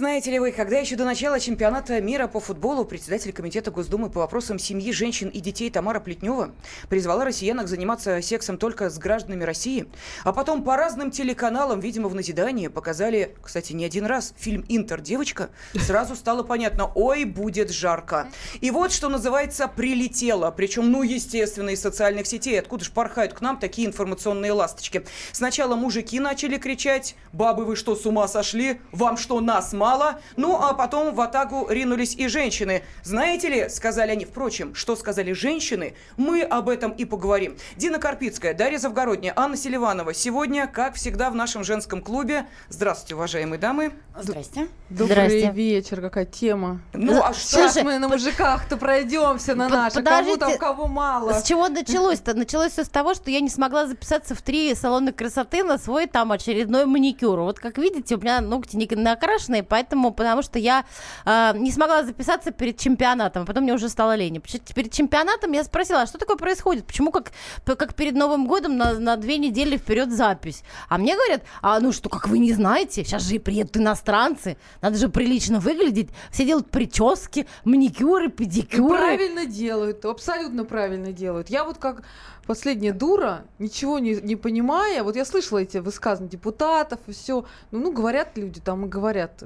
Знаете ли вы, когда еще до начала чемпионата мира по футболу председатель Комитета Госдумы по вопросам семьи, женщин и детей Тамара Плетнева призвала россиянок заниматься сексом только с гражданами России, а потом по разным телеканалам, видимо, в назидание показали, кстати, не один раз, фильм «Интер. Девочка», сразу стало понятно, ой, будет жарко. И вот, что называется, прилетело, причем, ну, естественно, из социальных сетей, откуда же порхают к нам такие информационные ласточки. Сначала мужики начали кричать, бабы, вы что, с ума сошли? Вам что, нас мало. Ну, а потом в атаку ринулись и женщины. Знаете ли, сказали они, впрочем, что сказали женщины, мы об этом и поговорим. Дина Карпицкая, Дарья Завгородняя, Анна Селиванова. Сегодня, как всегда, в нашем женском клубе. Здравствуйте, уважаемые дамы. Здрасте. Добрый Здрасте. вечер, какая тема. Ну, а что? Сейчас мы на мужиках-то пройдемся на Под- наши, кому там, кого мало. С чего началось-то? Началось все с того, что я не смогла записаться в три салона красоты на свой там очередной маникюр. Вот как видите, у меня ногти не накрашенные, поэтому, потому что я э, не смогла записаться перед чемпионатом, а потом мне уже стало лень. Перед чемпионатом я спросила, а что такое происходит? Почему как, как перед Новым годом на, на две недели вперед запись? А мне говорят, а ну что, как вы не знаете, сейчас же и приедут иностранцы, надо же прилично выглядеть, все делают прически, маникюры, И педикюры. правильно делают, абсолютно правильно делают. Я вот как последняя дура, ничего не, не понимая, вот я слышала эти высказывания депутатов и все, ну, ну, говорят люди там и говорят.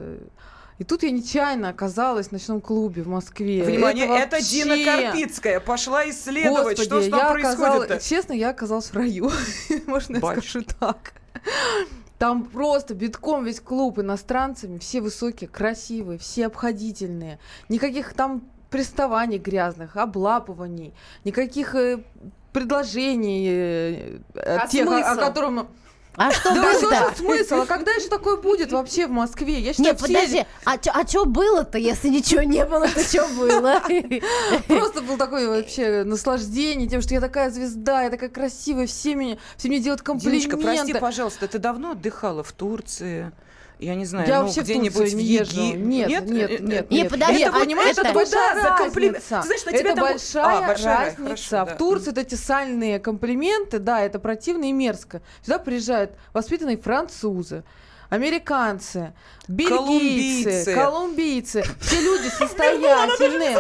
И тут я нечаянно оказалась в ночном клубе в Москве. Внимание, это, вообще- Дина Карпицкая. Пошла исследовать, Господи, что ж я там оказалась- происходит Честно, я оказалась в раю. Можно я Батюшки. скажу так. Там просто битком весь клуб иностранцами, все высокие, красивые, все обходительные. Никаких там приставаний грязных, облапываний, никаких э, предложений, э, А тех, о- о, смысл? котором... А что Да что же смысл? А когда еще такое будет вообще в Москве? Я считаю, Нет, все подожди, а чё, а чё было-то, если ничего не было, то что было? Просто был такое вообще наслаждение тем, что я такая звезда, я такая красивая, все, меня, все мне делают комплименты. Диночка, прости, пожалуйста, ты давно отдыхала в Турции? Я не знаю, Я ну, вообще в где-нибудь в. Еги- Нет, нет, Э, нет, Не, нет. подожди, это, а понимаешь, это- это большая за комплимент? разница. Ты знаешь, на тебя это там- большая, А, большая, разница. хорошо, в да. Турции вот эти сальные комплименты, да, это противно и мерзко. Сюда приезжают воспитанные французы, американцы, бельгийцы, Колумбийцы. колумбийцы. Все люди состоятельные.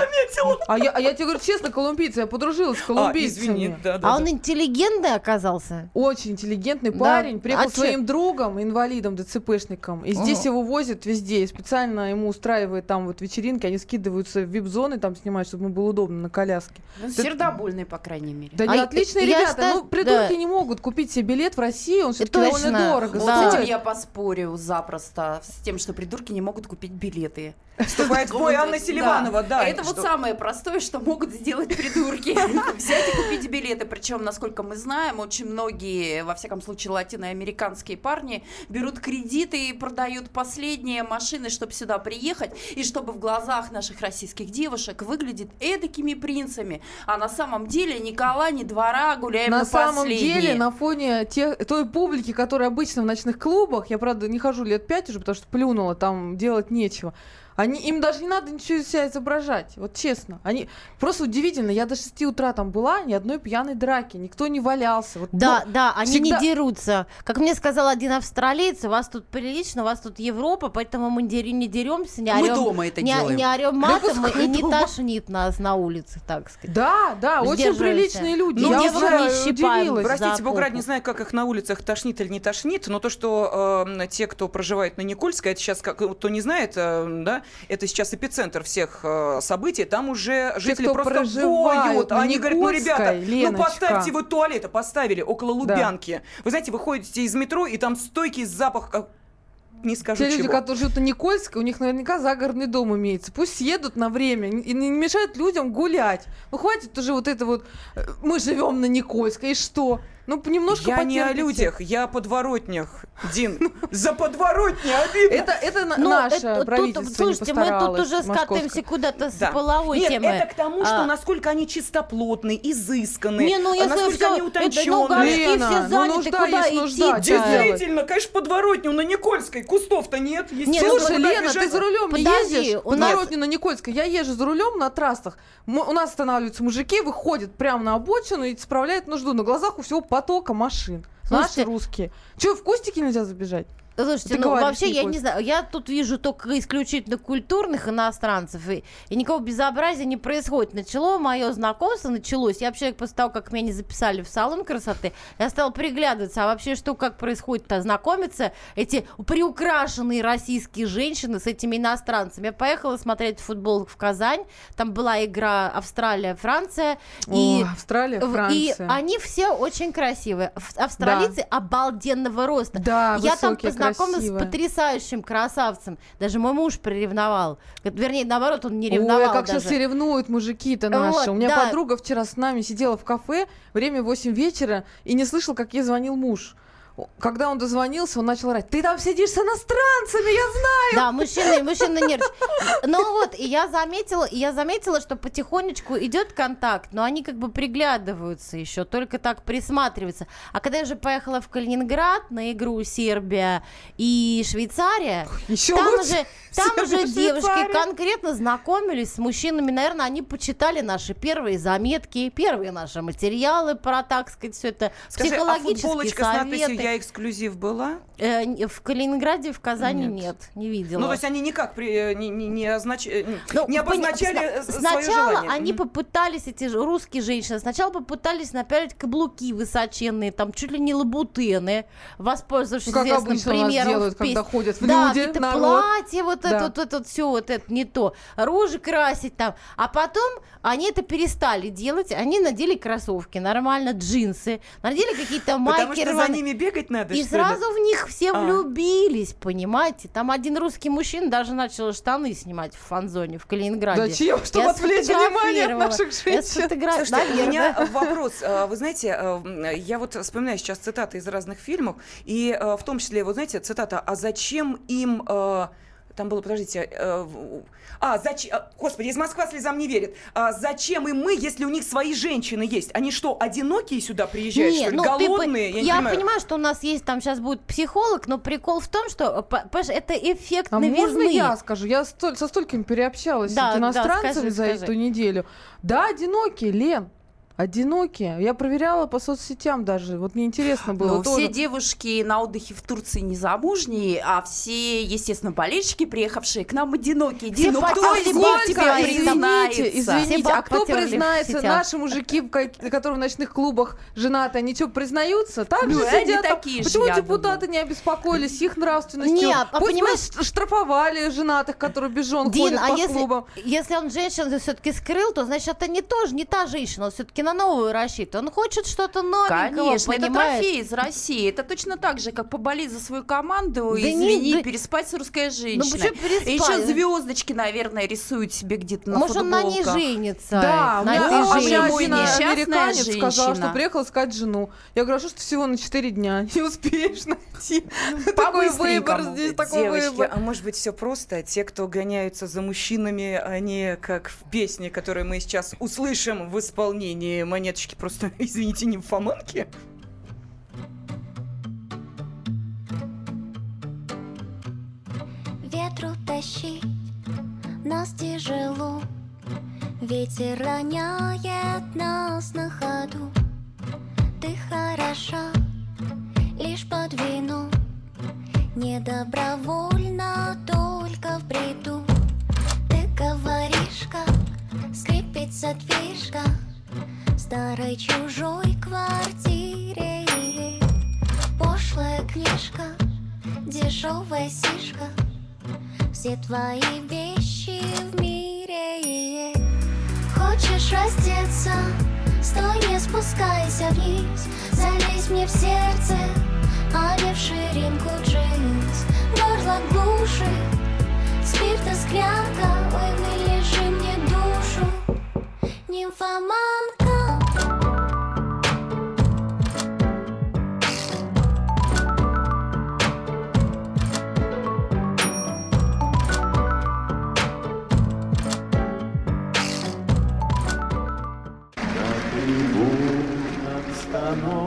А я, а я тебе говорю честно, колумбийцы, я подружилась с А, колумбийцами. извини, да, да. А да. он интеллигентный оказался? Очень интеллигентный Да. парень. Приехал А своим другом, инвалидом, ДЦПшником. И здесь Ага. его возят везде. И специально ему устраивает там вот вечеринки. Они скидываются в вип-зоны, там снимают, чтобы ему было удобно на коляске. Ну, Сердобольный, по крайней мере. Да А не, я- отличные я ребята. считаю, ну, придурки да. не могут купить себе билет в Россию. Он все-таки довольно дорого Вот Да. этим я поспорю запросто, с тем, что придурки не могут купить билеты. Вступает в бой Вот, Анна Селиванова, да. Это вот самое простое, что могут сделать придурки. Взять и купить билеты. Причем, насколько мы знаем, очень многие, во всяком случае, латиноамериканские парни берут кредиты и продают последние машины, чтобы сюда приехать, и чтобы в глазах наших российских девушек выглядеть эдакими принцами. А на самом деле ни кола, ни двора, гуляем на, На самом последние. деле, на фоне тех, той публики, которая обычно в ночных клубах, я, правда, не хожу лет пять уже, потому что плюнула, там делать нечего. Они, им даже не надо ничего из себя изображать, вот честно. Они просто удивительно. Я до 6 утра там была, ни одной пьяной драки, никто не валялся. Вот, Да, ну, да, они всегда- не дерутся. Как мне сказал один австралиец, у вас тут прилично, у вас тут Европа, поэтому мы не деремся, не Мы орем, дома это не, делаем. не орем матом пускай и не дома. тошнит нас на улице, так сказать. Да, да, очень приличные люди. Ну, я уже знаю, не щипаем. удивилась. Простите, Бог ради, не знаю, как их на улицах тошнит или не тошнит, но то, что э, те, кто проживает на Никольской, это сейчас, как, кто не знает, э, да, это сейчас эпицентр всех э, событий, там уже жители кто просто воют. Они говорят, ну, ребята, ну Леночка. поставьте вы туалеты, поставили около Лубянки. Вы знаете, вы ходите из метро, и там стойкий запах, не скажу Те люди, чего. которые живут на Никольской, у них наверняка загородный дом имеется. Пусть съедут на время и не не мешают людям гулять. Ну хватит уже вот это вот. э, Мы живем на Никольской, и что? Ну, немножко Я не о потерпите. людях, я о подворотнях. Дин, за подворотни обидно. Это, это Ну, наше это тут- правительство слушайте, не мы тут уже скатываемся куда-то с Да. половой Нет, темы. это к тому, что А, насколько они чистоплотные, изысканные, Не, ну а если насколько всё- они это, утонченные. ну, городки Лена, все ну, заняты, нужда куда есть идти? Действительно, конечно, подворотню на Никольской. Кустов-то нет. ну, естественно, Слушай, Лена, ты за рулем не Подожди, ездишь? у Подворотню на Никольской. Я езжу за рулем на трассах. У нас останавливаются мужики, выходят прямо на обочину и справляют нужду. На глазах у всего потока машин. Слушайте- Наши русские. Че, в кустики нельзя забежать? Слушайте, Ты ну говоришь, вообще, я не знаю, я тут вижу только исключительно культурных иностранцев, и, и никакого безобразия не происходит. Начало мое знакомство, началось, я вообще после того, как меня не записали в салон красоты, я стала приглядываться, а вообще что, как происходит-то, знакомиться, эти приукрашенные российские женщины с этими иностранцами. Я поехала смотреть футбол в Казань, там была игра Австралия-Франция, и... О, Австралия, в- Франция. И они все очень красивые. Австралийцы обалденного роста. Да, Я там познакомилась красивые. с потрясающим красавцем. Даже мой муж приревновал. Вернее, наоборот, он не Ой, ревновал а как даже. сейчас все ревнуют мужики-то наши. Вот, У меня да. подруга вчера с нами сидела в кафе, время 8 вечера, и не слышал, как ей звонил муж. Когда он дозвонился, он начал орать, ты там сидишь с иностранцами, я знаю! Да, мужчины, мужчины нервничают. Ну вот, и я заметила, и я заметила, что потихонечку идет контакт, но они как бы приглядываются еще, только так присматриваются. А когда я уже поехала в Калининград на игру Сербия и Швейцария, Еще там лучше. уже, там Сербия, уже девушки Швейцария. конкретно знакомились с мужчинами. Наверное, они почитали наши первые заметки, первые наши материалы про, так сказать, все это, Скажи, а психологические надписью советы. «Я эксклюзив» была? Э, в Калининграде, в Казани Нет. нет, не видела. Ну, то есть они никак при- э, не, не, не, означ- э, Ну, не обозначали сна- э, свое Сначала желание. они Мгм. попытались, эти русские женщины, сначала попытались напялить каблуки высоченные, там чуть ли не лабутены, воспользовавшись Ну, как известным примером делают, когда ходят в да, люди, какие-то народ. платья, вот Да. это, вот это, вот все, вот это не то, рожи красить там. А потом они это перестали делать, они надели кроссовки, нормально, джинсы, надели какие-то майки Потому что за ними бегать надо, И что ли? сразу в них все А. влюбились, понимаете? Там один русский мужчина даже начал штаны снимать в фан-зоне в Калининграде. Зачем? Чтобы Я отвлечь внимание от сфотографировала. наших Я женщин. сфотографировала. Слушайте, у меня Наверное. вопрос. А, Вы знаете, м, я вот вспоминаю сейчас цитаты из разных фильмов, и а, в том числе, вот знаете, цитата «А зачем им...» Там было, подождите... а, в- А, зачем... Господи, из Москвы слезам не верит. А зачем им мы, если у них свои женщины есть? Они что, одинокие сюда приезжают, Не, что ли? ну, ты Голодные? Я, не я понимаю. понимаю, что у нас есть там сейчас будет психолог, но прикол в том, что по- понимаешь, это эффект А можно новизны. я скажу? Я столь- со столькими переобщалась Да, с да, иностранцами скажи, за скажи. эту неделю. Да, одинокие, Лен. Одинокие. Я проверяла по соцсетям даже. Вот мне интересно было Ну, тоже. все девушки на отдыхе в Турции не замужние, а все, естественно, болельщики, приехавшие к нам одинокие. Все Дин, ну кто из них тебе признается? Извините, извините, а кто признается? Наши мужики, которые в ночных клубах женаты, они что, признаются? Так Ну, же сидят там. такие же, Почему я депутаты не обеспокоились их нравственностью? Не, а Пусть понимаешь- штрафовали женатых, которые без жен Дин, ходят а по если, клубам. если он женщину все-таки скрыл, то значит это не тоже, не та женщина, он все-таки на новую рассчитан. Он хочет что-то новенького, Конечно, это понимаешь? трофей из России. Это точно так же, как поболеть за свою команду, Да не- извини, да- переспать с русской Ну женщиной. почему переспали? И еще звездочки, наверное, рисуют себе где-то на Может, он на ней футболках. женится. Да, у на меня, этой а у меня женщине. Американец сказал, женщина. что приехал искать жену. Я говорю, а что всего на 4 дня не успеешь найти? Такой выбор здесь, такой выбор. а может быть все просто? Те, кто гоняются за мужчинами, они как в песне, которую мы сейчас услышим в исполнении монеточки, просто, извините, нимфоманки? Ветру тащить нас тяжело Ветер роняет нас на ходу. Ты хороша лишь под вину Не добровольно, только в бреду. Ты говоришь, как скрипит задвижка В старой чужой квартире. Пошлая книжка дешевая сишка. Все твои вещи в мире. Хочешь раздеться? Стой, не спускайся вниз. Залезь мне в сердце, а не в ширинку джинс. Горло глушит, спирта склянка. Ой, вылежи мне душу. Нимфоманка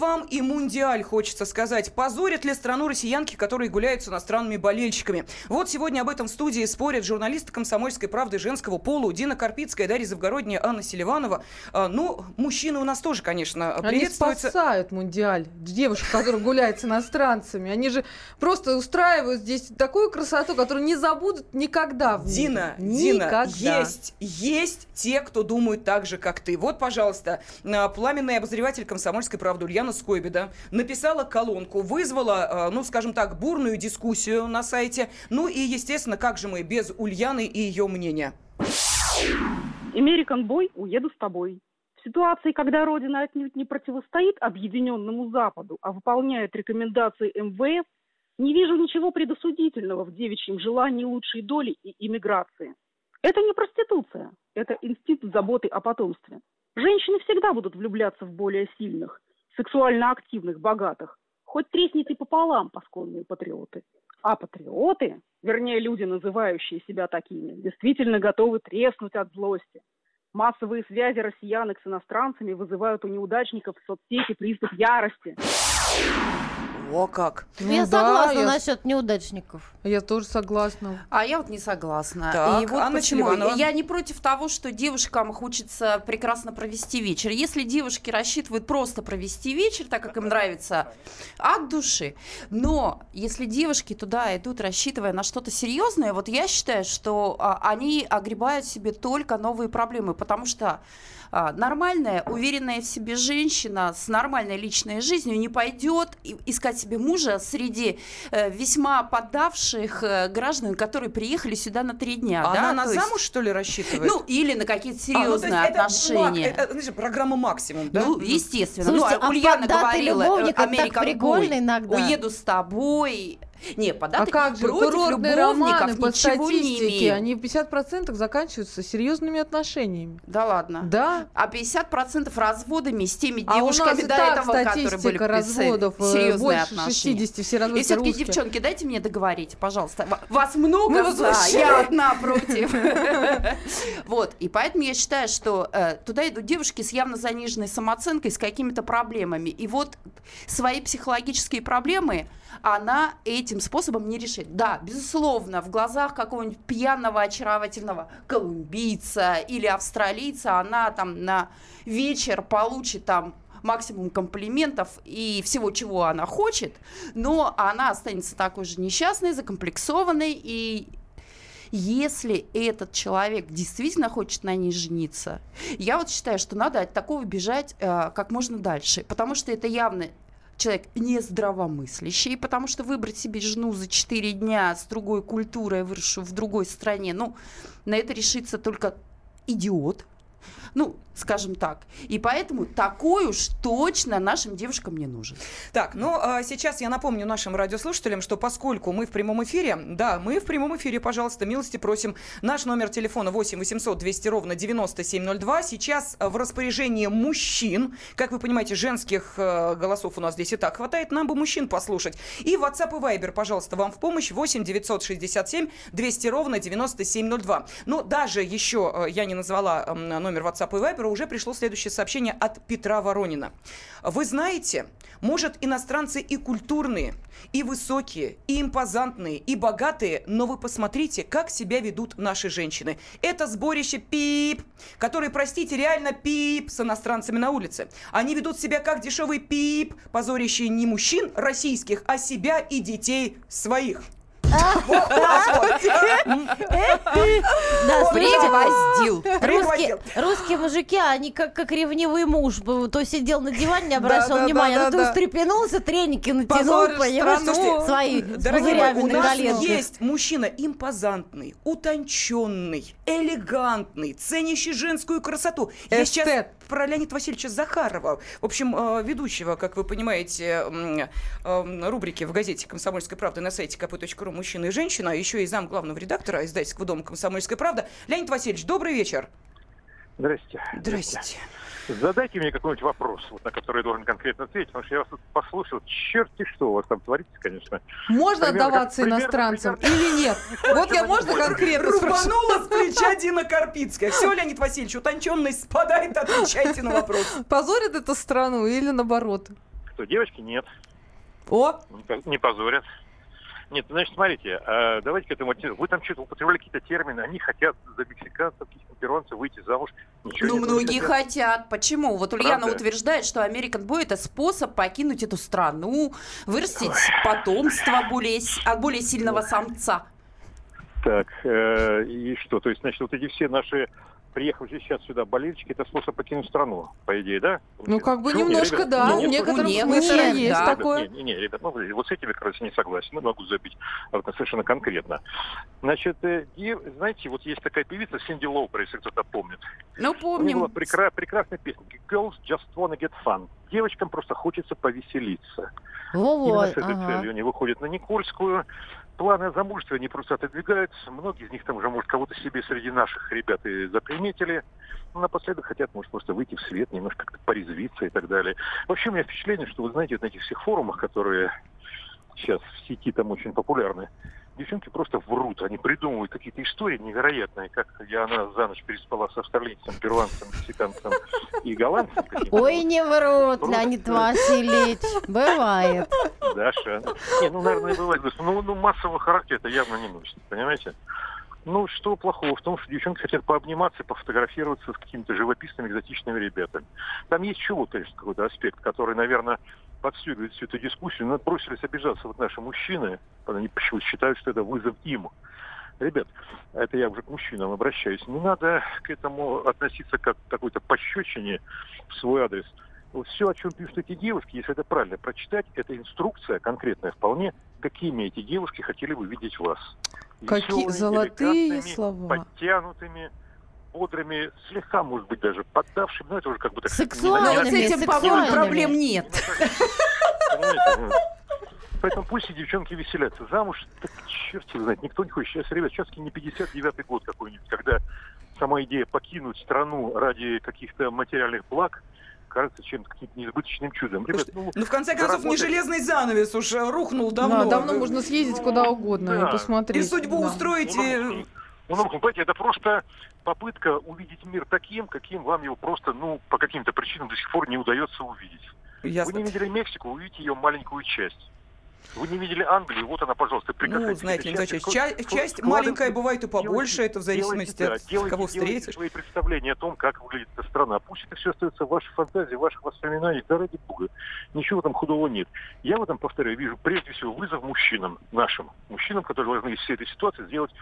Вам и мундиаль, хочется сказать. Позорят ли страну россиянки, которые гуляют с иностранными болельщиками? Вот сегодня об этом в студии спорят журналисты «Комсомольской правды» женского пола Дина Карпицкая, Дарья Завгородняя, Анна Селиванова. А, ну, мужчины у нас тоже, конечно, Они приветствуются. спасают мундиаль. Девушек, которые гуляют с иностранцами. Они же просто устраивают здесь такую красоту, которую не забудут никогда. Дина, Никогда. Дина, есть, есть те, кто думают так же, как ты. Вот, пожалуйста, а, пламенный обозреватель «Комсомольской правды» Ульяна Скойбеда написала колонку, вызвала, а, ну, скажем так, бурную дискуссию на сайте. Ну и, естественно, как же мы без Ульяны и ее мнения? American Boy, уеду с тобой. В ситуации, когда Родина отнюдь не противостоит объединенному Западу, а выполняет рекомендации МВФ, не вижу ничего предосудительного в девичьем желании лучшей доли и иммиграции. Это не проституция, это инстинкт заботы о потомстве. Женщины всегда будут влюбляться в более сильных, сексуально активных, богатых. Хоть тресните пополам, посконные патриоты. А патриоты, вернее люди, называющие себя такими, действительно готовы треснуть от злости. Массовые связи россиянок с иностранцами вызывают у неудачников в соцсети приступ ярости. О, как! Ну я да, согласна я- насчет неудачников. Я тоже согласна. А я вот не согласна. Так, и вот Анна почему. Селиванова. Я не против того, что девушкам хочется прекрасно провести вечер. Если девушки рассчитывают просто провести вечер, так как им нравится от души, но если девушки туда идут, рассчитывая на что-то серьезное, вот я считаю, что а, они огребают себе только новые проблемы, потому что нормальная, уверенная в себе женщина с нормальной личной жизнью не пойдет искать себе мужа среди э, весьма поддавших э, граждан, которые приехали сюда на три дня. Она да, на то есть- замуж, что ли, рассчитывает? Ну, или на какие-то А, ну, есть серьезные это отношения. мак- это, знаешь, программа «Максимум», да? Ну, естественно. Слушайте, ну, а Ульяна говорила, любовник, это так Американ прикольно иногда. уеду с тобой. Не, А податый как же, против курортные любовников романы по статистике, они в 50% заканчиваются серьезными отношениями. Да ладно. Да. А 50% разводами с теми А девушками и до этого, которые были разводов, э, серьезные больше отношения. 60, все И разводятся все-таки, девчонки, дайте мне договорить, пожалуйста. Ва- Вас много Мы за, я одна против. Вот, и поэтому я считаю, что э, туда идут девушки с явно заниженной самооценкой, с какими-то проблемами. И вот свои психологические проблемы она этим способом не решит. Да, безусловно, в глазах какого-нибудь пьяного, очаровательного колумбийца или австралийца она там на вечер получит там максимум комплиментов и всего, чего она хочет, но она останется такой же несчастной, закомплексованной, и если этот человек действительно хочет на ней жениться, я вот считаю, что надо от такого бежать э, как можно дальше, потому что это явно человек не здравомыслящий, потому что выбрать себе жену за 4 дня с другой культурой, выросшую в другой стране, ну, на это решится только идиот, ну, скажем так. И поэтому такой уж точно нашим девушкам не нужен. Так, ну а сейчас я напомню нашим радиослушателям, что поскольку мы в прямом эфире, да, мы в прямом эфире, пожалуйста, милости просим. Наш номер телефона 8 800 200 ровно 9702. Сейчас э, в распоряжении мужчин, как вы понимаете, женских э, голосов у нас здесь и так хватает, нам бы мужчин послушать. И WhatsApp и Viber, пожалуйста, вам в помощь 8 967 200 ровно 9702. Но даже еще э, я не назвала м, номер WhatsApp и Viber, уже пришло следующее сообщение от Петра Воронина. Вы знаете, может, иностранцы и культурные, и высокие, и импозантные, и богатые, но вы посмотрите, как себя ведут наши женщины. Это сборище пип, которые, простите, реально пип с иностранцами на улице. Они ведут себя как дешевый пип, позорящие не мужчин российских, а себя и детей своих. Да, Пригвоздил. Русские, мужики, они как, как ревнивый муж. То сидел на диване, не обращал внимания, а да. встрепенулся, треники натянул, понимаешь, свои Дорогие у на нас есть мужчина импозантный, утонченный, элегантный, ценящий женскую красоту. Эстет. Про Леонида Васильевича Захарова, в общем, э, ведущего, как вы понимаете, э, рубрики в газете «Комсомольская правда» на сайте kp.ru «Мужчина и женщина», а еще и зам главного редактора издательского дома «Комсомольская правда». Леонид Васильевич, добрый вечер. Здрасте. Здрасте. Задайте мне какой-нибудь вопрос, вот, на который я должен конкретно ответить, потому что я вас тут послушал. Черти что у вас там творится, конечно. Можно Примерно отдаваться как- иностранцам примерно- или нет? Вот я можно конкретно? Рубанула с плеча Дина Карпицкая. Все, Леонид Васильевич, утонченность спадает, отвечайте на вопрос. Позорит эту страну или наоборот? Что, девочки, нет, О, не позорят. Нет, значит, смотрите, э, давайте к этому... Вы там что-то употребляли какие-то термины, они хотят за мексиканцев, каких-то перуанцев выйти замуж. Ничего Ну, многие хотят. хотят. Почему? Вот Ульяна Правда? утверждает, что American Boy это способ покинуть эту страну, вырастить потомство более, от более сильного самца. Так, э, и что? То есть, значит, вот эти все наши приехавшие сейчас сюда болельщики, это способ покинуть страну, по идее, да? ну как бы Почему? немножко Ребят, да, ну, в некотором нет, смысле нет, есть да. такое. Не, не, ребят, ну, вот с этими, короче, не согласен. Ну, могу забить вот совершенно конкретно. Значит, э, и, знаете, вот есть такая певица Синди Лоупер, если кто-то помнит. Ну, У нее была помним. прекра- прекрасная песня. Girls just wanna get fun. Девочкам просто хочется повеселиться. Именно Вот, с этой ага. целью они выходят на Никольскую. Планы о замужестве они просто отодвигаются. Многие из них там уже, может, кого-то себе среди наших ребят и заприметили. Ну, напоследок хотят, может, просто выйти в свет, немножко как-то порезвиться и так далее. Вообще, у меня впечатление, что, вы знаете, вот на этих всех форумах, которые сейчас в сети там очень популярны, девчонки просто врут. Они придумывают какие-то истории невероятные, как я она за ночь переспала с австралийцем, перуанцем, мексиканцем и голландцем. Ой, не врут, Леонид Васильевич. Бывает. Даша. Не, ну, наверное, бывает. Ну, ну, массового характера это явно не носит, понимаете? Ну, что плохого в том, что девчонки хотят пообниматься, пофотографироваться с какими-то живописными, экзотичными ребятами. Там есть чего, конечно, какой-то аспект, который, наверное, подстегивает всю эту дискуссию. Но бросились обижаться вот наши мужчины, они почему-то считают, что это вызов им. Ребят, это я уже к мужчинам обращаюсь. Не надо к этому относиться как к какой-то пощечине в свой адрес. Вот все, о чем пишут эти девушки, если это правильно прочитать, это инструкция конкретная вполне, какими эти девушки хотели бы видеть вас. Какие Веселыми, золотые слова. Подтянутыми, бодрыми, слегка, может быть, даже поддавшими. Ну, это уже как бы так Сексуальными, Но вот с этим, по-моему, проблем нет. Ну, Поэтому пусть и девчонки веселятся. Замуж, так черт его знает, никто не хочет. Сейчас, ребят, сейчас не 59-й год какой-нибудь, когда сама идея покинуть страну ради каких-то материальных благ кажется чем-то каким-то неизбыточным чудом. Ребят, ну, Ну, в конце концов, не заработать- железный занавес уж рухнул давно. Да, давно можно съездить куда угодно да. и посмотреть. И судьбу да. устроить. Ну, и- ну, ну, понимаете, это просто попытка увидеть мир таким, каким вам его просто, ну, по каким-то причинам до сих пор не удается увидеть. Вы Ясно. не видели Мексику, увидите ее маленькую часть. Вы не видели Англию, вот она, пожалуйста, Ну, прикасайтесь знаете, к Леонид этой Васильевич, части. ча- Вкла- часть вкладывайте- маленькая бывает и побольше, делайте- это в зависимости делайте, от да, делайте- кого делайте встретишь. свои представления о том, как выглядит эта страна. Пусть это все остается в вашей фантазии, в ваших воспоминаниях, да ради бога. Ничего там худого нет. Я в этом, повторяю, вижу прежде всего вызов мужчинам, нашим мужчинам, которые должны из всей этой ситуации сделать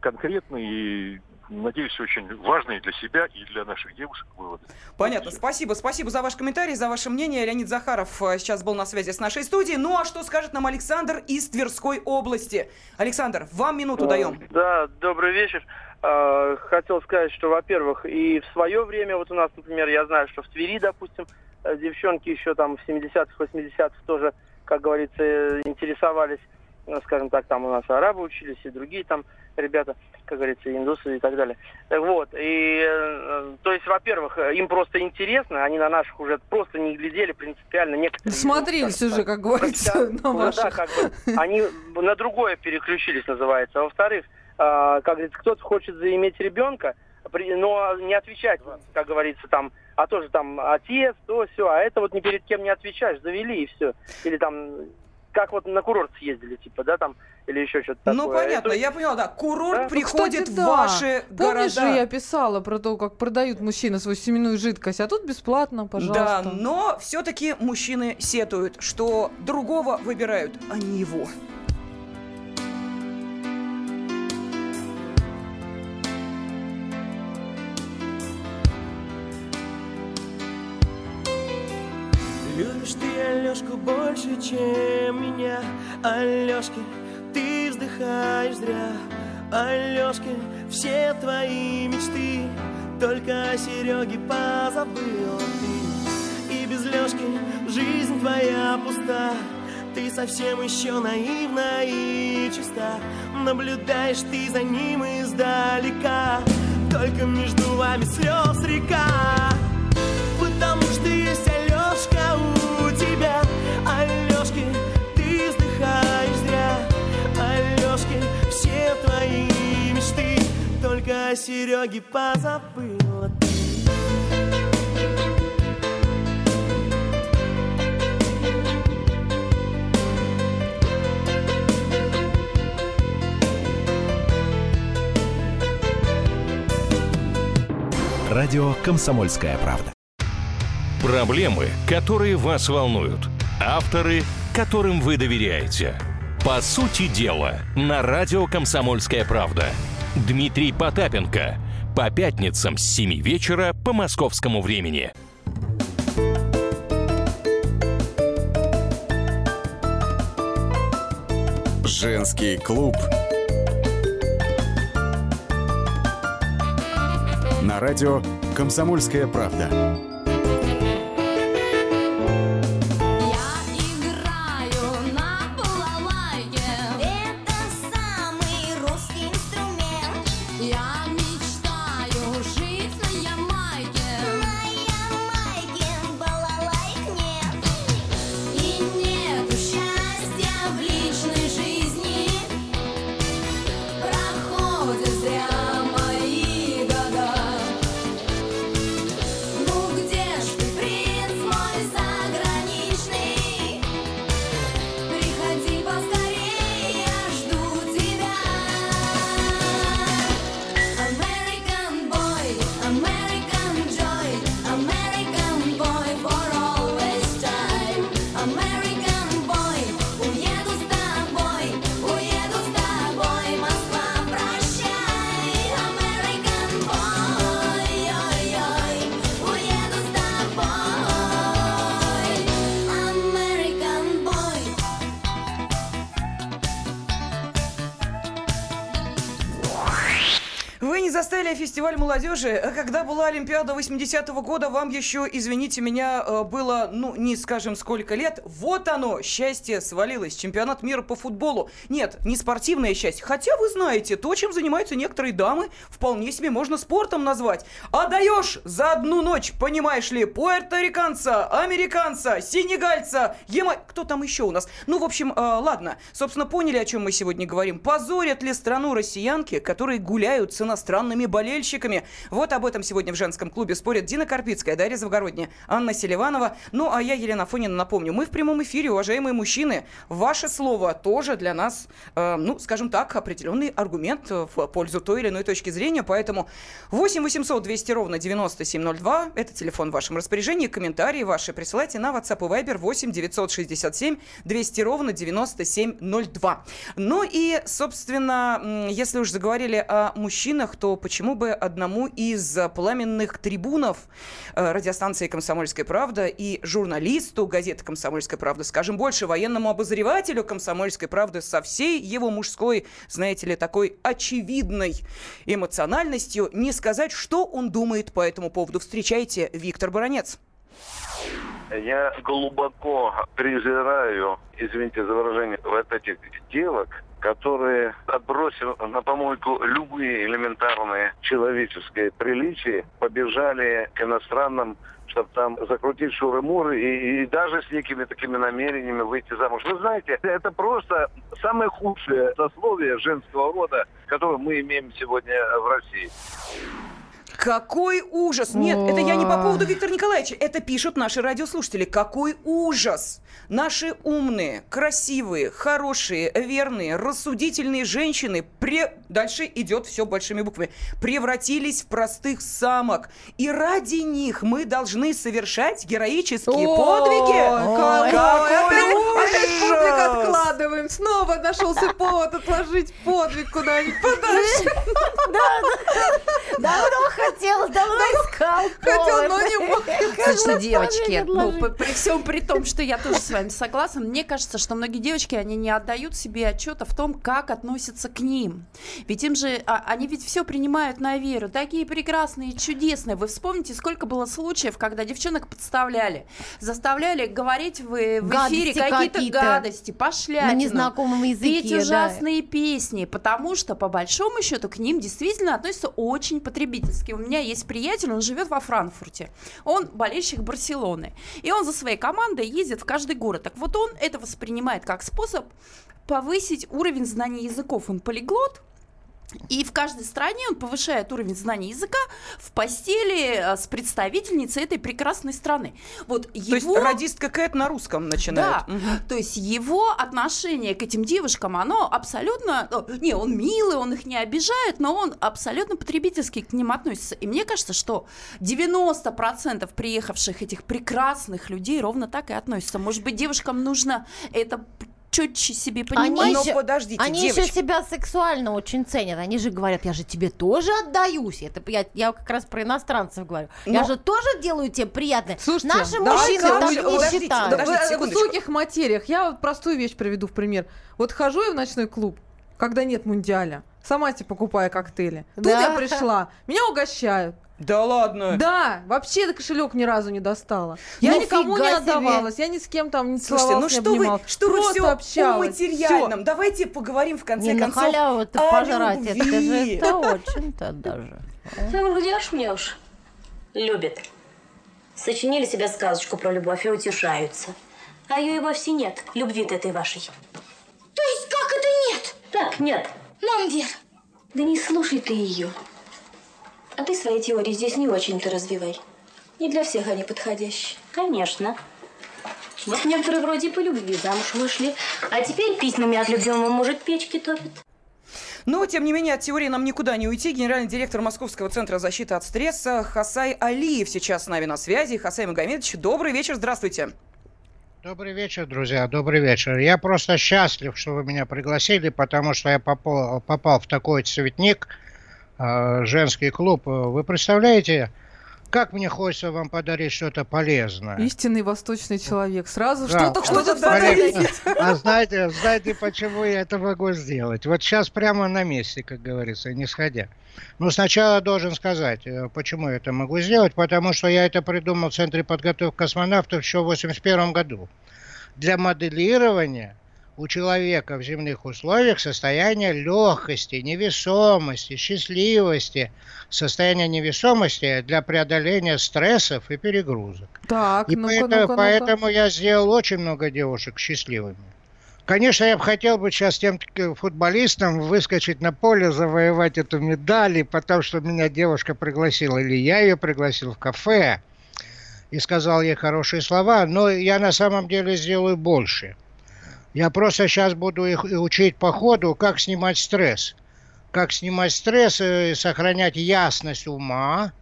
конкретный и, надеюсь, очень важный для себя и для наших девушек выводы. Понятно. Спасибо. Спасибо за ваш комментарий, за ваше мнение. Леонид Захаров э, сейчас был на связи с нашей студией. Ну а что скажет нам Александр из Тверской области? Александр, вам минуту даем. Да, добрый вечер. А, Хотел сказать, что, во-первых, и в свое время, вот у нас, например, я знаю, что в Твери, допустим, э, девчонки еще там в 70-х, 80-х тоже, как говорится, э, интересовались, ну, скажем так, там у нас арабы учились и другие там ребята, как говорится, индусы и так далее. Вот, и, э, то есть, во-первых, им просто интересно, они на наших уже просто не глядели принципиально. Некоторые, Смотрелись уже, как говорится, на да, ваших. как бы, они на другое переключились, называется. А во-вторых, а, как говорится, кто-то хочет заиметь ребенка, но не отвечать, как говорится, там, а тоже там отец, то все, а это вот ни перед кем не отвечаешь, завели и все. Или там, как вот на курорт съездили, типа, да, там, или еще что-то такое. Ну, понятно, Это- я поняла, да. Курорт Да? Ну, приходит Кстати, в да. ваши Помнишь же, города. я писала про то, как продают мужчины свою семенную жидкость, а тут бесплатно, Да, пожалуйста. но все-таки мужчины сетуют, что другого выбирают, а не его. Алешку больше, чем меня. Алешки, ты вздыхаешь зря. Алешки, все твои мечты Только о Сереге позабыл ты. И без Лешки жизнь твоя пуста. Ты совсем еще наивна и чиста. Наблюдаешь ты за ним издалека. Только между вами слез река Сереге позабыла ты Радио «Комсомольская правда». Проблемы, которые вас волнуют. Авторы, которым вы доверяете. По сути дела, на радио «Комсомольская правда». Дмитрий Потапенко. По пятницам с 7 вечера по московскому времени. Женский клуб. На радио «Комсомольская правда». Фестиваль молодежи. А Когда была Олимпиада 80-го года, вам еще, извините меня, э, было, ну, не скажем сколько лет. Вот оно, счастье свалилось. Чемпионат мира по футболу. Нет, не спортивное счастье. Хотя вы знаете, то, чем занимаются некоторые дамы, вполне себе можно спортом назвать. Отдаешь за одну ночь, понимаешь ли, пуэрториканца, американца, сенегальца, ема... Кто там еще у нас? Ну, в общем, э, ладно. Собственно, поняли, о чем мы сегодня говорим. Позорят ли страну россиянки, которые гуляют с иностранными болельщиками? Вот об этом сегодня в женском клубе спорят Дина Карпицкая, Дарья Завгородняя, Анна Селиванова. Ну, а я, Елена Фонина, напомню, мы в прямом эфире, уважаемые мужчины. Ваше слово тоже для нас, э, ну, скажем так, определенный аргумент э, в пользу той или иной точки зрения. Поэтому 8 800 200 ровно 9702. Это телефон в вашем распоряжении. Комментарии ваши присылайте на WhatsApp и Viber 8 967 200 ровно 9702. Ну и, собственно, если уж заговорили о мужчинах, то почему бы одному из э, пламенных трибунов э, радиостанции «Комсомольская правда» и журналисту газеты «Комсомольская правда», скажем больше, военному обозревателю «Комсомольской правды» со всей его мужской, знаете ли, такой очевидной эмоциональностью, не сказать, что он думает по этому поводу. Встречайте, Виктор Баранец. Я глубоко презираю, извините за выражение, вот этих девок, которые, отбросив на помойку любые элементарные человеческие приличия, побежали к иностранным чтобы там закрутить шуры-муры и, и даже с некими такими намерениями выйти замуж. Вы знаете, это просто самое худшее сословие женского рода, которое мы имеем сегодня в России. Какой ужас! Нет, это я не по поводу Виктора Николаевича. Это пишут наши радиослушатели. Какой ужас! Наши умные, красивые, хорошие, верные, рассудительные женщины пре... Дальше идет все большими буквами. Превратились в простых самок. И ради них мы должны совершать героические подвиги. какой Какой опять- опять ужас! публика откладывает Ой, снова нашелся повод отложить подвиг куда-нибудь подальше. Давно хотел, давно искал. Хотел, но не мог. Слушайте, девочки, ну, при всем при том, что я тоже с вами согласна, мне кажется, что многие девочки, они не отдают себе отчета в том, как относятся к ним. Ведь им же, а, они ведь все принимают на веру, такие прекрасные, чудесные. Вы вспомните, сколько было случаев, когда девчонок подставляли, заставляли говорить в, в эфире какие-то какие-то. гадости, пошлятину. На незнакомом языке, Петь да. ужасные песни, потому что, по большому счету, к ним действительно относятся очень потребительски. У меня есть приятель, он живет во Франкфурте. Он болельщик Барселоны. И он за своей командой ездит в каждый город. Так вот он это воспринимает как способ повысить уровень знаний языков. Он полиглот, и в каждой стране он повышает уровень знаний языка в постели э, с представительницей этой прекрасной страны. Вот То есть его... радистка Кэт на русском начинает. Да, то есть его отношение к этим девушкам, оно абсолютно... ну, Не, он милый, он их не обижает, но он абсолютно потребительски к ним относится. И мне кажется, что 90% приехавших этих прекрасных людей ровно так и относятся. Может быть, девушкам нужно это четче себе понимать. Они Но еще- подождите, Они девочки. еще себя сексуально очень ценят. Они же говорят, я же тебе тоже отдаюсь. Это я, я как раз про иностранцев говорю. Я Но- же тоже делаю тебе приятное. Слушайте, Наши мужчины так не подождите, считают. Подождите, в- высоких материях. Я вот простую вещь приведу в пример. Вот хожу я в ночной клуб, когда нет мундиаля. Сама себе покупаю коктейли. Тут Да. я пришла, меня угощают. Да ладно. Да, вообще кошелек ни разу не достала. Я Ну, никому не фига себе. отдавалась, я ни с кем там не Слушайте, целовалась, ну не что вы, обнималась. что вы Просто все о общалась. материальном? Давайте поговорим в конце Не на концов халяву-то о пожрать. Это же любви. это очень-то даже. Где ж мне уж? Любят. Сочинили себе сказочку про любовь и утешаются. А ее и вовсе нет, любви-то этой вашей. То есть как это нет? Так, нет. Мам, Вер, Да не слушай ты ее. А ты свои теории здесь не очень-то развивай. Не для всех они подходящие. Конечно. Вот некоторые вроде по любви замуж вышли, а теперь письмами от любимого мужик печки топит. Но, тем не менее, от теории нам никуда не уйти. Генеральный директор Московского центра защиты от стресса Хасай Алиев сейчас с нами на связи. Хасай Магомедович, добрый вечер, здравствуйте. Добрый вечер, друзья, добрый вечер. Я просто счастлив, что вы меня пригласили, потому что я попал, попал в такой цветник, женский клуб. Вы представляете, как мне хочется вам подарить что-то полезное. Истинный восточный человек. Сразу Да. что-то, что-то подарить. А знаете, знаете, почему я это могу сделать? Вот сейчас прямо на месте, как говорится, не сходя. Но сначала должен сказать, э, почему я это могу сделать. Потому что я это придумал в Центре подготовки космонавтов еще в 1981 году. Для моделирования у человека в земных условиях состояние легкости, невесомости, счастливости, состояние невесомости для преодоления стрессов и перегрузок. Так, И ну-ка, поэто- ну-ка, ну-ка. поэтому я сделал очень много девушек счастливыми. Конечно, я бы хотел бы сейчас тем к- футболистам выскочить на поле, завоевать эту медаль, и потом, что меня девушка пригласила, или я ее пригласил в кафе и сказал ей хорошие слова, но я на самом деле сделаю больше. Я просто сейчас буду их и учить по ходу, как снимать стресс. Как снимать стресс и сохранять ясность ума,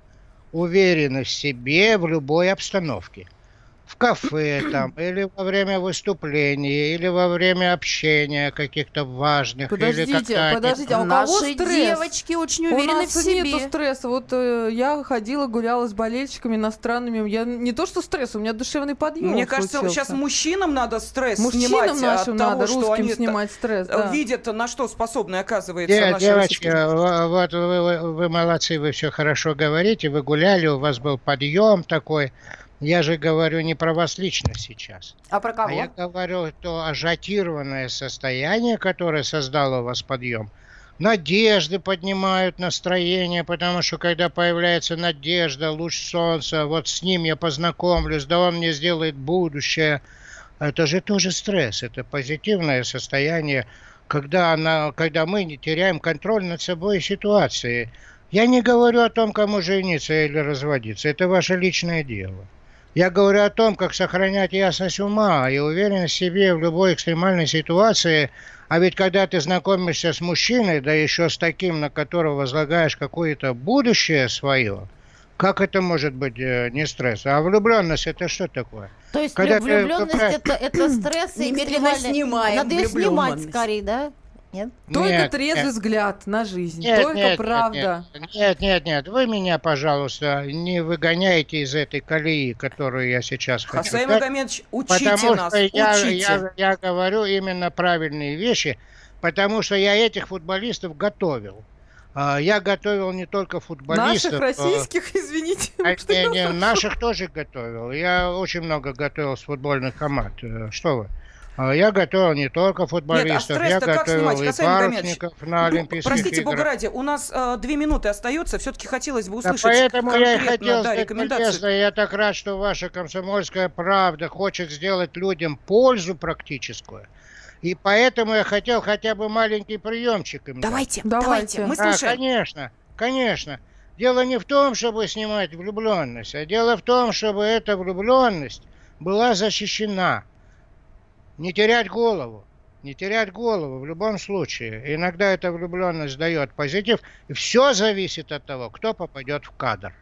уверенность в себе в любой обстановке. В кафе там, или во время выступления, или во время общения каких-то важных. или Подождите, они- подождите, а у Наши кого стресс? девочки очень уверены у нас в себе. нету стресса. Вот э, я ходила, гуляла с болельщиками иностранными. Я не то что стресс, у меня душевный подъем. Мне кажется, случился. сейчас мужчинам надо стресс Мужчинам снимать нашим от того, надо, что русским они снимать стресс, да. видят, на что способны, оказывается, Де- наши девочки, российские- вот вы, вы- вы молодцы, вы все хорошо говорите, вы гуляли, у вас был подъем такой. Я же говорю не про вас лично сейчас. А про кого? А я говорю то ажиотированное состояние, которое создало у вас подъем. Надежды поднимают настроение, потому что когда появляется надежда, луч солнца, вот с ним я познакомлюсь, да он мне сделает будущее. Это же тоже стресс, это позитивное состояние, когда, она, когда мы не теряем контроль над собой и ситуацией. Я не говорю о том, кому жениться или разводиться, это ваше личное дело. Я говорю о том, как сохранять ясность ума и уверенность в себе в любой экстремальной ситуации. А ведь когда ты знакомишься с мужчиной, да еще с таким, на которого возлагаешь какое-то будущее свое, Как это может быть э, не стресс? А влюбленность это что такое? То есть Когда ты- влюбленность это, это стресс и экстремальный- снимаем Надо ее снимать скорее, да? Нет? Только Нет, трезвый нет. взгляд на жизнь, Нет, только нет, правда. Нет, нет, нет, вы меня, пожалуйста, не выгоняйте из этой колеи, которую я сейчас хочу Хасай Магомедович, учите потому нас, что я, учите. я, я говорю именно правильные вещи, потому что я этих футболистов готовил. А, Я готовил не только футболистов. Наших а, российских, извините. а, не, не, наших тоже готовил. Я очень много готовил с футбольных команд. Э, Что вы? А, Я готовил не только футболистов, я стресс-то как готовил и парусников на Олимпийских Простите, бога играх. ради, у нас э, две минуты остается. Все-таки хотелось бы Да услышать поэтому я и хотел да, сказать рекомендации. полезно. Я так рад, что ваша комсомольская правда хочет сделать людям пользу практическую. И поэтому я хотел хотя бы маленький приемчик им дать. Давайте, Давайте. давайте, мы Да, слушаем. конечно, конечно. Дело не в том, чтобы снимать влюбленность, а дело в том, чтобы эта влюбленность была защищена. Не терять голову. Не терять голову в любом случае. Иногда эта влюбленность дает позитив. И все зависит от того, кто попадет в кадр.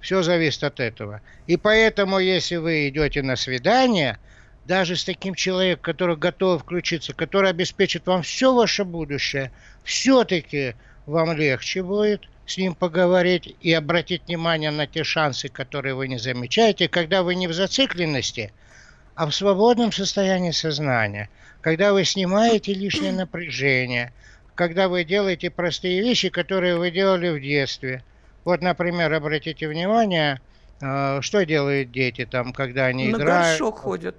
Все зависит от этого. И поэтому, если вы идете на свидание, даже с таким человеком, который готов включиться, который обеспечит вам все ваше будущее, все-таки вам легче будет с ним поговорить и обратить внимание на те шансы, которые вы не замечаете, когда вы не в зацикленности, а в свободном состоянии сознания, когда вы снимаете лишнее напряжение, когда вы делаете простые вещи, которые вы делали в детстве. Вот, например, обратите внимание, э, что делают дети там, когда они На играют. горшок ходят.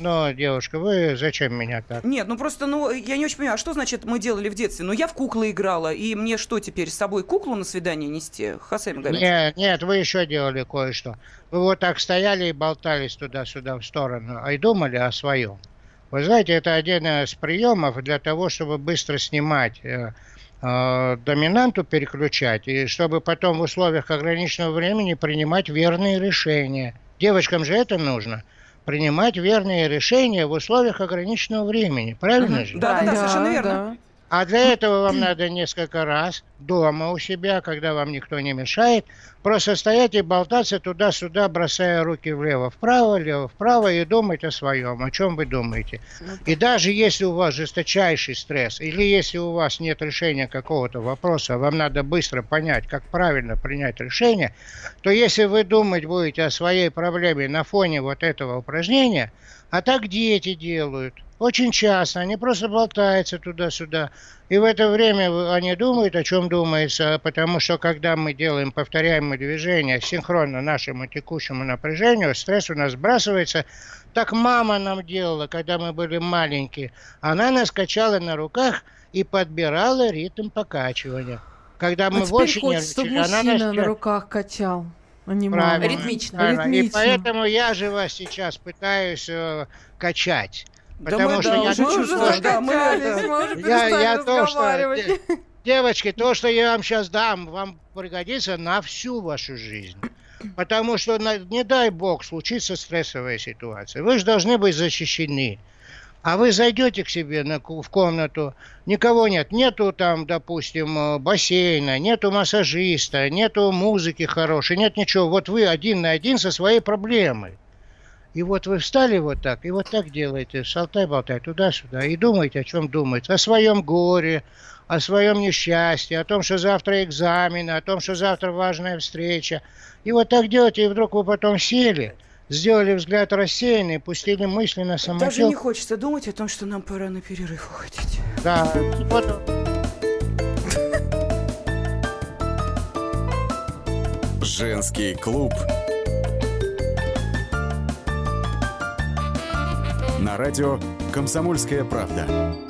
Но, девушка, вы зачем меня так? Нет, ну просто, ну, я не очень понимаю, а что значит мы делали в детстве? Ну, я в куклы играла, и мне что теперь, с собой куклу на свидание нести? Хасай Магомедович? Нет, нет, вы еще делали кое-что. Вы вот так стояли и болтались туда-сюда в сторону, а и думали о своем. Вы знаете, это один из приемов для того, чтобы быстро снимать э, э, доминанту, переключать, и чтобы потом в условиях ограниченного времени принимать верные решения. Девочкам же это нужно. Принимать верные решения в условиях ограниченного времени. Правильно же? Да, да, да, совершенно верно. А для этого вам надо несколько раз дома у себя, когда вам никто не мешает, просто стоять и болтаться туда-сюда, бросая руки влево-вправо, влево-вправо и думать о своем, о чем вы думаете. И даже если у вас жесточайший стресс, или если у вас нет решения какого-то вопроса, вам надо быстро понять, как правильно принять решение, то если вы думать будете о своей проблеме на фоне вот этого упражнения, а так дети делают. Очень часто они просто болтаются туда-сюда. И в это время они думают, о чем думается, потому что когда мы делаем повторяемые движения синхронно нашему текущему напряжению, стресс у нас сбрасывается. Так мама нам делала, когда мы были маленькие. Она нас качала на руках и подбирала ритм покачивания. Когда мы а больше теперь хочется, чтобы мужчина нас на руках качал, Правильно, Ритмично. правильно. И Ритмично. поэтому я же вас сейчас пытаюсь э, качать. Да Потому мы, что да, я уже чувствуем, да, мы уже я, перестали я то, что, девочки, то, что я вам сейчас дам, вам пригодится на всю вашу жизнь. Потому что, не дай бог, случится стрессовая ситуация. Вы же должны быть защищены. А вы зайдете к себе на, в комнату, никого нет. Нету там, допустим, э, бассейна, нету массажиста, нету музыки хорошей, нет ничего. Вот вы один на один со своей проблемой. И вот вы встали вот так, и вот так делаете, шалтай-болтай туда-сюда, и думаете, о чем думаете, о своем горе, о своем несчастье, о том, что завтра экзамены, о том, что завтра важная встреча. И вот так делаете, и вдруг вы потом сели, сделали взгляд рассеянный, пустили мысли на Даже не самотек. хочется думать о том, что нам пора на перерыв уходить. Да, вот Женский клуб. На радио «Комсомольская правда».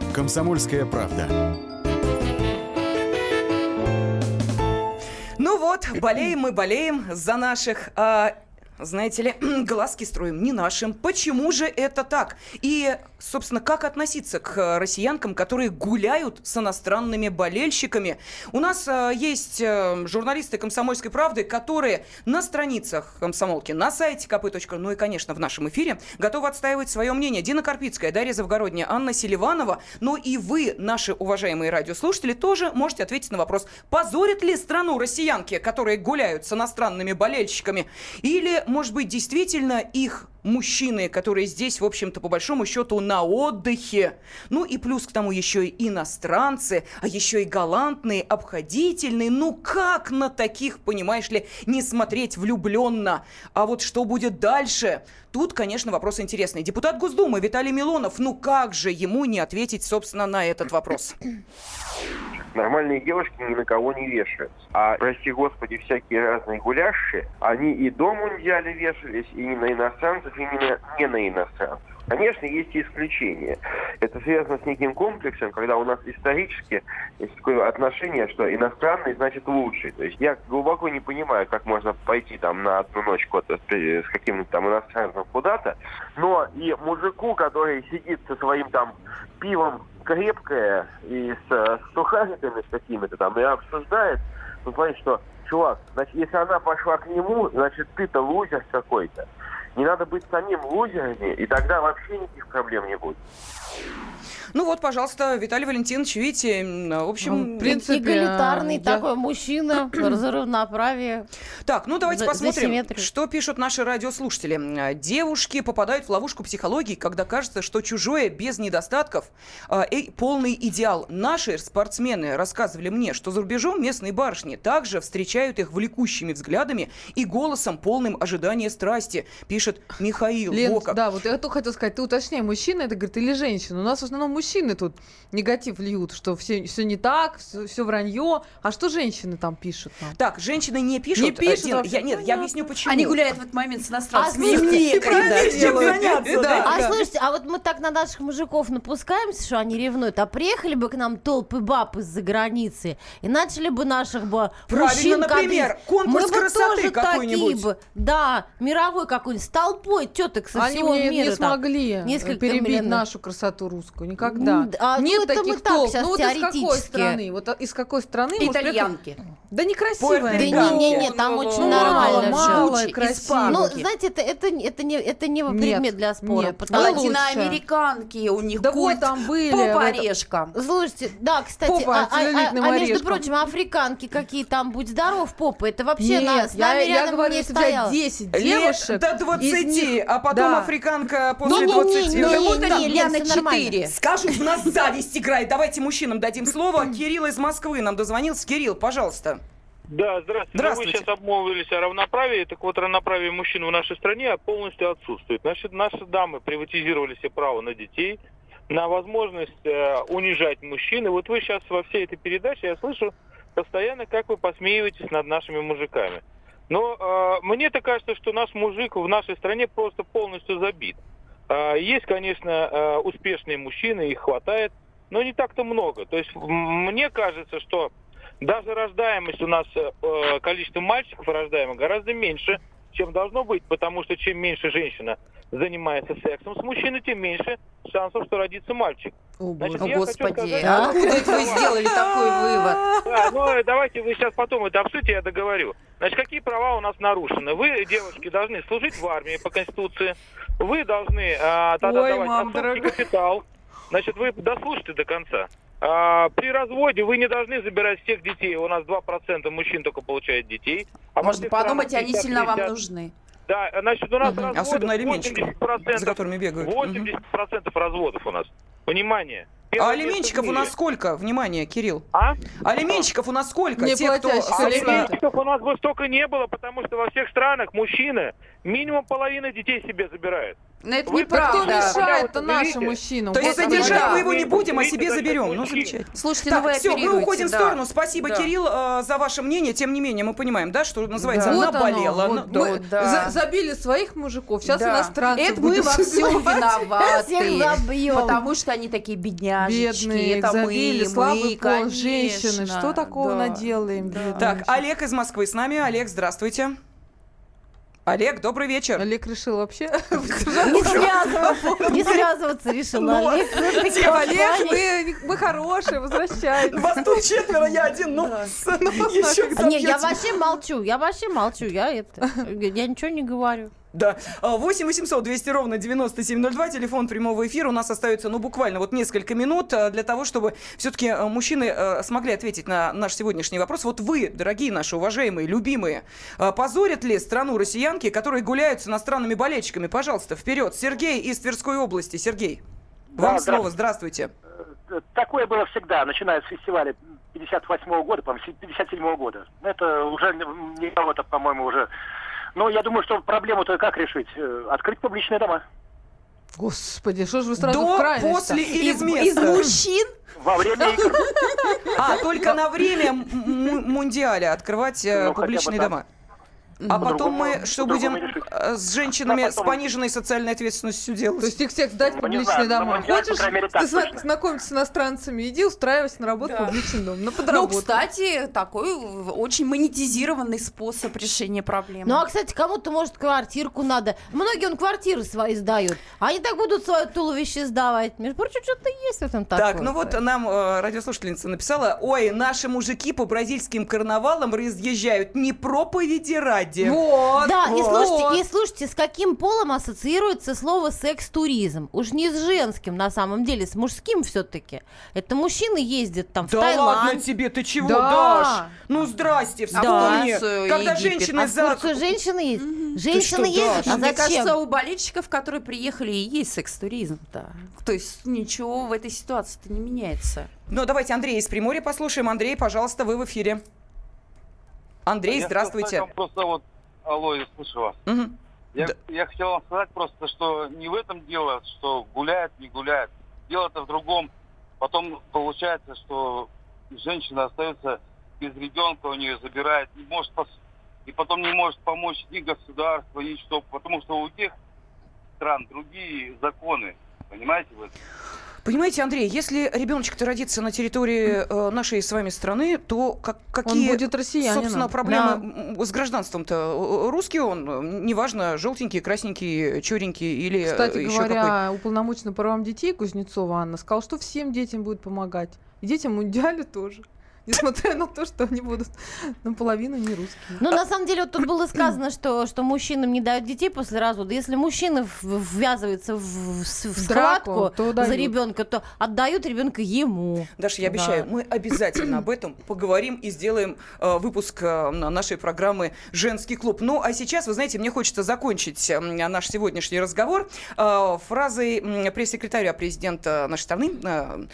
«Комсомольская правда». Ну вот, болеем мы, болеем за наших. А, знаете ли, глазки строим не нашим. Почему же это так? И, собственно, как относиться к россиянкам, которые гуляют с иностранными болельщиками? У нас э, есть э, журналисты «Комсомольской правды», которые на страницах комсомолки, на сайте kp.ru, ну и, конечно, в нашем эфире, готовы отстаивать свое мнение. Дина Карпицкая, Дарья Завгородняя, Анна Селиванова. Но и вы, наши уважаемые радиослушатели, тоже можете ответить на вопрос, позорят ли страну россиянки, которые гуляют с иностранными болельщиками? Или может быть, действительно их мужчины, которые здесь, в общем-то, по большому счету, на отдыхе. Ну и плюс к тому еще и иностранцы, а еще и галантные, обходительные. Ну как на таких, понимаешь ли, не смотреть влюбленно? А вот что будет дальше? Тут, конечно, вопрос интересный. Депутат Госдумы Виталий Милонов, ну как же ему не ответить, собственно, на этот вопрос? Нормальные девушки ни на кого не вешаются. А, прости господи, всякие разные гулящие, они и до мундиаля вешались, и не на иностранцев, и не на, не на иностранцев. Конечно, есть и исключения. Это связано с неким комплексом, когда у нас исторически есть такое отношение, что иностранный значит лучший. То есть я глубоко не понимаю, как можно пойти там на одну ночь с каким-то там иностранцем куда-то, но и мужику, который сидит со своим там пивом крепкое и с, с сухариками с какими-то там и обсуждает, ну, понимаешь, что, чувак, значит, если она пошла к нему, значит, ты-то лузер какой-то. Не надо быть самим лузерами, и тогда вообще никаких проблем не будет. Ну вот, пожалуйста, Виталий Валентинович, видите, в общем... Ну, в принципе, Эгалитарный я... такой мужчина, за равноправие. Так, ну давайте за, посмотрим, за что пишут наши радиослушатели. Девушки попадают в ловушку психологии, когда кажется, что чужое без недостатков э, полный идеал. Наши спортсмены рассказывали мне, что за рубежом местные барышни также встречают их влекущими взглядами и голосом полным ожидания страсти, пишет Михаил. Лен, да, вот я только хотел сказать, ты уточняй, мужчина это, говорит, или женщина? У нас в основном мужчины тут негатив льют, что все, все не так, все, все вранье. А что женщины там пишут? Нам? Так, женщины не пишут. Не пишут. Дин, я, нет, я объясню, почему. Они гуляют в этот момент с иностранцами. А, слушайте, а слушайте, а вот мы так на наших мужиков напускаемся, что они ревнуют, а приехали бы к нам толпы баб из-за границы и начали бы наших бы Правильно, мужчин например, конкурс мы красоты бы тоже какой-нибудь. такие бы, да, мировой какой-нибудь, с толпой теток со Они всего мира. не смогли несколько перебить миллионов. нашу красоту русскую, никогда. А, Нет ну, таких толп. Ну вот из какой страны? Вот из какой страны? может, Итальянки. приехать- Да некрасивая. Да не, не, не, там очень Ну, нормально мало, красиво. Ну, знаете, это, это, это, не, это не предмет Нет, для спора. нет. потому- Не. Латиноамериканки, у них Да культ вот там были. по орешкам. Слушайте, да, кстати, Попа а, а- а- а между прочим, африканки какие там, будь здоров, попы, это вообще Нет, на, с я, нами я рядом говорю, не взять стояло. 10 Лет девушек, до 20, из них- а потом да. африканка после Не-не-не, 20. не, Вот не, это не, Лена Лен, всё нормально. 4. Скажу, у нас зависть играет. Давайте мужчинам дадим слово. Кирилл из Москвы нам дозвонился. Кирилл, пожалуйста. Да, здравствуйте. Здравствуйте. Вы сейчас обмолвились о равноправии. Так вот, равноправие мужчин в нашей стране полностью отсутствует. Значит, наши дамы приватизировали себе право на детей, на возможность э, унижать мужчин. И вот вы сейчас во всей этой передаче, я слышу постоянно, как вы посмеиваетесь над нашими мужиками. Но э, мне-то кажется, что наш мужик в нашей стране просто полностью забит. Э, есть, конечно, э, успешные мужчины, их хватает, но не так-то много. То есть мне кажется, что даже рождаемость у нас, э, количество мальчиков рождаемых гораздо меньше, чем должно быть, потому что чем меньше женщина занимается сексом с мужчиной, тем меньше шансов, что родится мальчик. О, Значит, О, Господи, сказать- а откуда это вы сделали такой вывод? Да, ну э, давайте вы сейчас потом это обсудите, я договорю. Значит, какие права у нас нарушены? Вы, девушки, должны служить в армии по Конституции. Вы должны а, тогда Ой, давать мам, капитал. Значит, вы дослушайте до конца. А, при разводе вы не должны забирать всех детей. У нас 2% мужчин только получают детей. А Можно подумать, странах они сильно вам 50-50. нужны. Да, значит, у нас Мгм. разводы Особенно алименщиков, 80%, за которыми бегают. Мгм. 80% разводов у нас. Внимание. А алименщиков у нас сколько? Внимание, Кирилл. А? Алименщиков у нас сколько? Не Те, кто... А алиментов у нас бы столько не было, потому что во всех странах мужчины минимум половина детей себе забирают. Но это Вы неправда. кто мешает-то Вот нашим мужчинам? То есть Вот содержать мы да. его не будем, а себе заберем. Ну, замечательно. Слушайте, ну Так, вы все, мы уходим в да. сторону. Спасибо, Да. Кирилл, э, за ваше мнение. Тем не менее, мы понимаем, да, что называется, Вот оно, наболело. вот Ну, мы да. за- забили своих мужиков, сейчас Да. иностранцев Это мы во всем виноваты. Потому что они такие бедняжечки. Бедные, это забили, мы, слабый мы, пол, конечно. женщины. Что такого Да. наделаем? Да. Так? Олег из Москвы с нами. Олег, здравствуйте. Олег, добрый вечер. Олег решил вообще... Не связываться, не связываться решила Ну, Олег. компанией. мы, мы хорошие, возвращайтесь. Вас тут четверо, я один. Ну, еще к Не, я вообще молчу, я вообще молчу, я это, я ничего не говорю. Да. А, 8 800 200 ровно 9702, телефон прямого эфира. У нас остается, ну, буквально вот несколько минут а, для того, чтобы все-таки мужчины а, смогли ответить на наш сегодняшний вопрос. Вот вы, дорогие наши уважаемые, любимые, а, позорят ли страну россиянки, которые гуляют с иностранными болельщиками? Пожалуйста, вперед. Сергей из Тверской области. Сергей, вам Да, слово. Здравствуйте. Такое было всегда, начиная с фестиваля 58 года, по-моему, 57 года. Это уже не кого-то, по-моему, уже... Но я думаю, что проблему-то как решить? Э, Открыть публичные дома. Господи, что ж вы сразу До, в крайность после или Из, вместо? из мужчин Во время игр. А, только на время мундиаля открывать э, Ну, публичные дома. А потом мы что будем э, с женщинами Ну, потом- с пониженной социальной ответственностью делать? То есть их всех сдать в Ну, дома. Мундиале, по Хочешь ты знакомиться с иностранцами, иди устраивайся на работу в публичный дом, на Ну, подработку. кстати, такой очень монетизированный способ решения проблемы. Ну, а, кстати, кому-то, может, квартирку надо. Многие он квартиры свои сдают. Они так будут свое туловище сдавать. Между прочим, что-то есть в этом такое. Так, ну вот нам э, радиослушательница написала, ой, наши мужики по бразильским карнавалам разъезжают не проповеди ради. Вот. Да, и вот. слушайте, и слушайте, с каким полом ассоциируется слово секс-туризм? Уж не с женским, на самом деле, с мужским все-таки. Это мужчины ездят там в Да Таиланд. ладно тебе, ты чего, Да. Даш? Ну, здрасте, А в вспомни. Турцию, Когда Египет. женщины А в за... Женщины ездят? Женщины что, ездят? Даша? А Мне зачем? кажется, у болельщиков, которые приехали, и есть секс-туризм, да. То есть ничего в этой ситуации-то не меняется. Ну, давайте Андрея из Приморья послушаем. Андрей, пожалуйста, вы в эфире. Андрей, Я здравствуйте. вам Просто вот, алло, я слышу вас. Мгм. Я, Да. я хотел вам сказать просто, что не в этом дело, что гуляет, не гуляет. Дело-то в другом. Потом получается, что женщина остается без ребенка, у нее забирает, не может пос- и потом не может помочь ни государство, ни что, потому что у тех стран другие законы. Понимаете вы? Понимаете, Андрей, если ребеночек-то родится на территории э, нашей с вами страны, то как, какие, будет россиянином. собственно, проблемы м, с гражданством-то? Э, Русский он, э, неважно, желтенький, красненький, черенький или э, Кстати еще какой. говоря, уполномоченный по правам детей Кузнецова Анна сказала, что всем детям будет помогать. И детям Мундиале тоже. Несмотря на то, что они будут наполовину не русские. Ну, на самом деле, вот тут было сказано, что, что мужчинам не дают детей после развода. Если мужчина ввязывается в, в схватку то за ребенка, то отдают ребенка ему. Даша, я Да. обещаю, мы обязательно об этом поговорим и сделаем э, выпуск э, на нашей программы «Женский клуб». Ну, а сейчас, вы знаете, мне хочется закончить э, наш сегодняшний разговор э, фразой м, пресс-секретаря президента нашей страны э, э,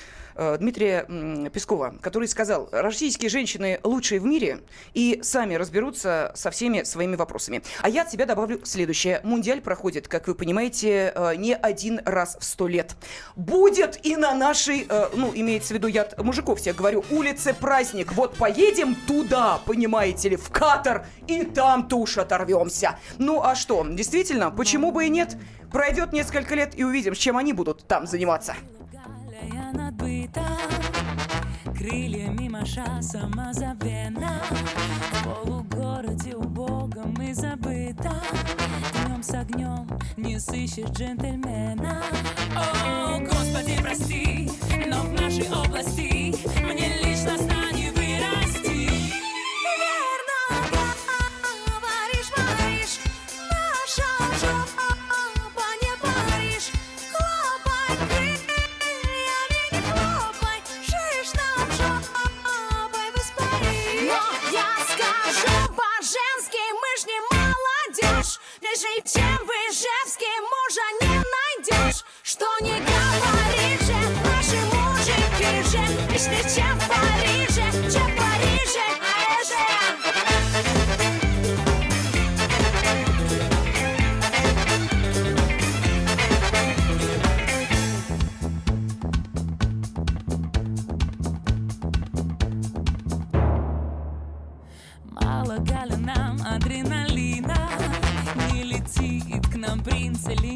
Дмитрия м, Пескова, который сказал, российские женщины лучшие в мире и сами разберутся со всеми своими вопросами. А я от себя добавлю следующее. Мундиаль проходит, как вы понимаете, э, не один раз в сто лет. Будет и на нашей, э, ну, имеется в виду, я от мужиков всех говорю, улице праздник. Вот поедем туда, понимаете ли, в Катар, и там-то уж оторвемся. Ну, а что, действительно, почему бы и нет? Пройдет несколько лет и увидим, с чем они будут там заниматься. Крыльями маша самозабвенно В полугороде убогом и забыта. Днем с огнем не сыщешь джентльмена. О, Господи, прости, но в нашей области Мне личностно нам принц или